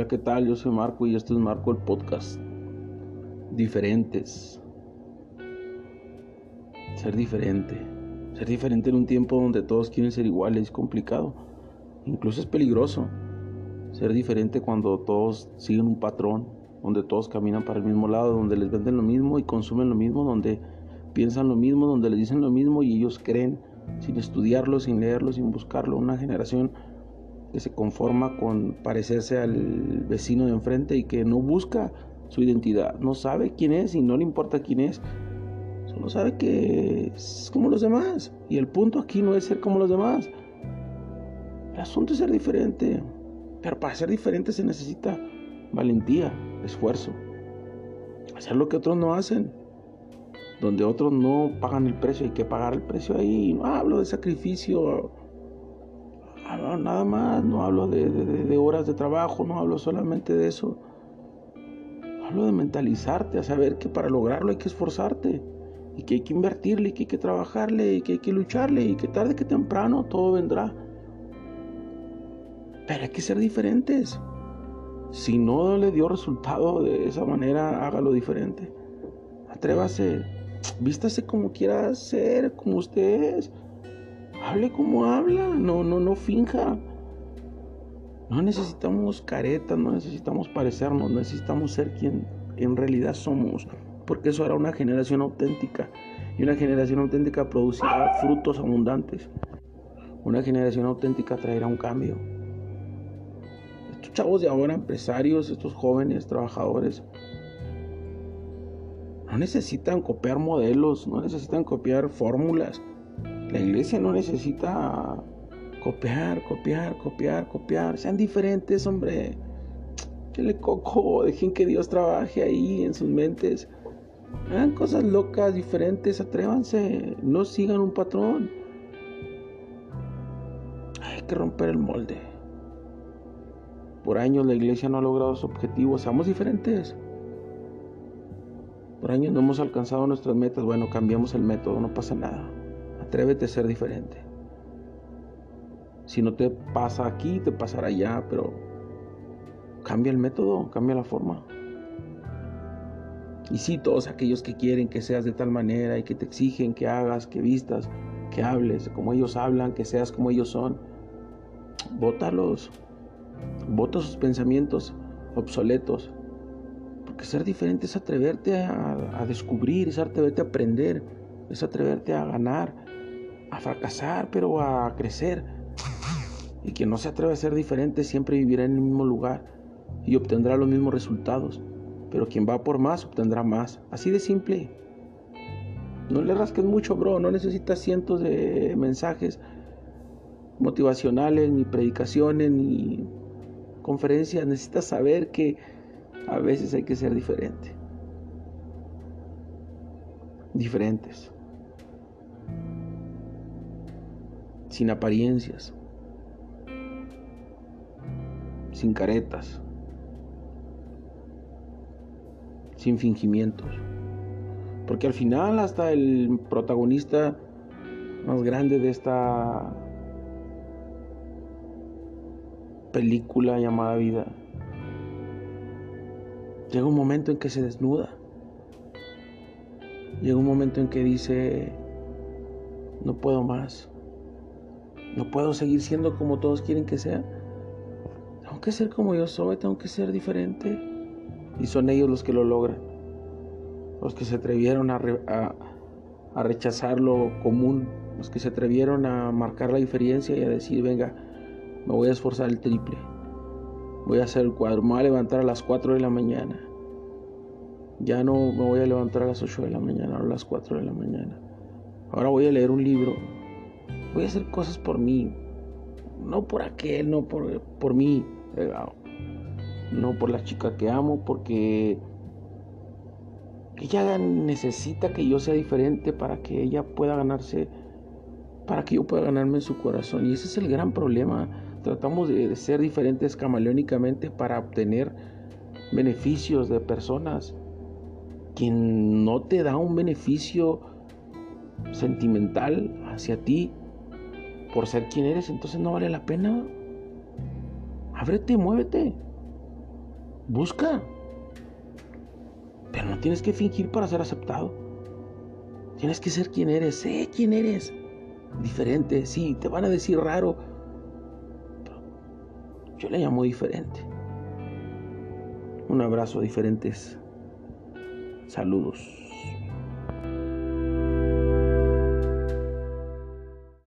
Hola, ¿qué tal? Yo soy Marco y esto es Marco el Podcast. Diferentes. Ser diferente. Ser diferente en un tiempo donde todos quieren ser iguales es complicado. Incluso es peligroso. Ser diferente cuando todos siguen un patrón, donde todos caminan para el mismo lado, donde les venden lo mismo y consumen lo mismo, donde piensan lo mismo, donde les dicen lo mismo y ellos creen sin estudiarlo, sin leerlo, sin buscarlo. Una generación que se conforma con parecerse al vecino de enfrente y que no busca su identidad, no sabe quién es y no le importa quién es, solo sabe que es como los demás. Y el punto aquí no es ser como los demás, el asunto es ser diferente. Pero para ser diferente se necesita valentía, esfuerzo, hacer lo que otros no hacen. Donde otros no pagan el precio, hay que pagar el precio ahí. No hablo de sacrificio nada más, no hablo de, horas de trabajo, no hablo solamente de eso. Hablo de mentalizarte, a saber que para lograrlo hay que esforzarte y que hay que invertirle y que hay que trabajarle y que hay que lucharle y que tarde que temprano todo vendrá. Pero hay que ser diferentes. Si no le dio resultado de esa manera, hágalo diferente. Atrévase, vístase como quiera ser, como usted es. Hable como habla, no, no, no finja. No necesitamos caretas, no necesitamos parecernos, necesitamos ser quien en realidad somos, porque eso hará una generación auténtica. Y una generación auténtica producirá frutos abundantes. Una generación auténtica traerá un cambio. Estos chavos de ahora, empresarios, estos jóvenes trabajadores, no necesitan copiar modelos, no necesitan copiar fórmulas. La iglesia no necesita copiar, copiar, copiar, copiar. Sean diferentes, hombre. Que le coco, dejen que Dios trabaje ahí en sus mentes. Hagan cosas locas, diferentes, atrévanse. No sigan un patrón. Hay que romper el molde. Por años la iglesia no ha logrado su objetivo. Seamos diferentes. Por años no hemos alcanzado nuestras metas. Bueno, cambiamos el método, no pasa nada. Atrévete a ser diferente. Si no te pasa aquí, te pasará allá, pero cambia el método, cambia la forma. Y sí, todos aquellos que quieren que seas de tal manera y que te exigen que hagas, que vistas, que hables como ellos hablan, que seas como ellos son, bótalos. Bota sus pensamientos obsoletos. Porque ser diferente es atreverte a, a descubrir, es atreverte a aprender, es atreverte a ganar, a fracasar, pero a crecer. Y quien no se atreve a ser diferente siempre vivirá en el mismo lugar y obtendrá los mismos resultados. Pero quien va por más obtendrá más. Así de simple. No le rasques mucho, bro. No necesitas cientos de mensajes motivacionales, ni predicaciones, ni conferencias. Necesitas saber que a veces hay que ser diferente. Diferentes. Sin apariencias, sin caretas, sin fingimientos. Porque al final hasta el protagonista más grande de esta película llamada vida, llega un momento en que se desnuda. Llega un momento en que dice, no puedo más. No puedo seguir siendo como todos quieren que sea. Tengo que ser como yo soy, tengo que ser diferente. Y son ellos los que lo logran. Los que se atrevieron a, a, rechazar lo común. Los que se atrevieron a marcar la diferencia y a decir, venga, me voy a esforzar el triple. Voy a hacer el cuadro. Me voy a levantar a las 4 de la mañana. Ya no me voy a levantar a las 8 de la mañana o a las 4 de la mañana. Ahora voy a leer un libro voy a hacer cosas por mí, no por aquel, no por, por mí, no por la chica que amo, porque ella necesita que yo sea diferente para que ella pueda ganarse, para que yo pueda ganarme en su corazón. Y ese es el gran problema. Tratamos de ser diferentes camaleónicamente para obtener beneficios de personas. Quien no te da un beneficio sentimental hacia ti por ser quien eres, entonces no vale la pena. Ábrete, muévete. Busca. Pero no tienes que fingir para ser aceptado. Tienes que ser quien eres. Sé quién eres. Diferente, sí, te van a decir raro. yo le llamo diferente. Un abrazo diferentes. Saludos.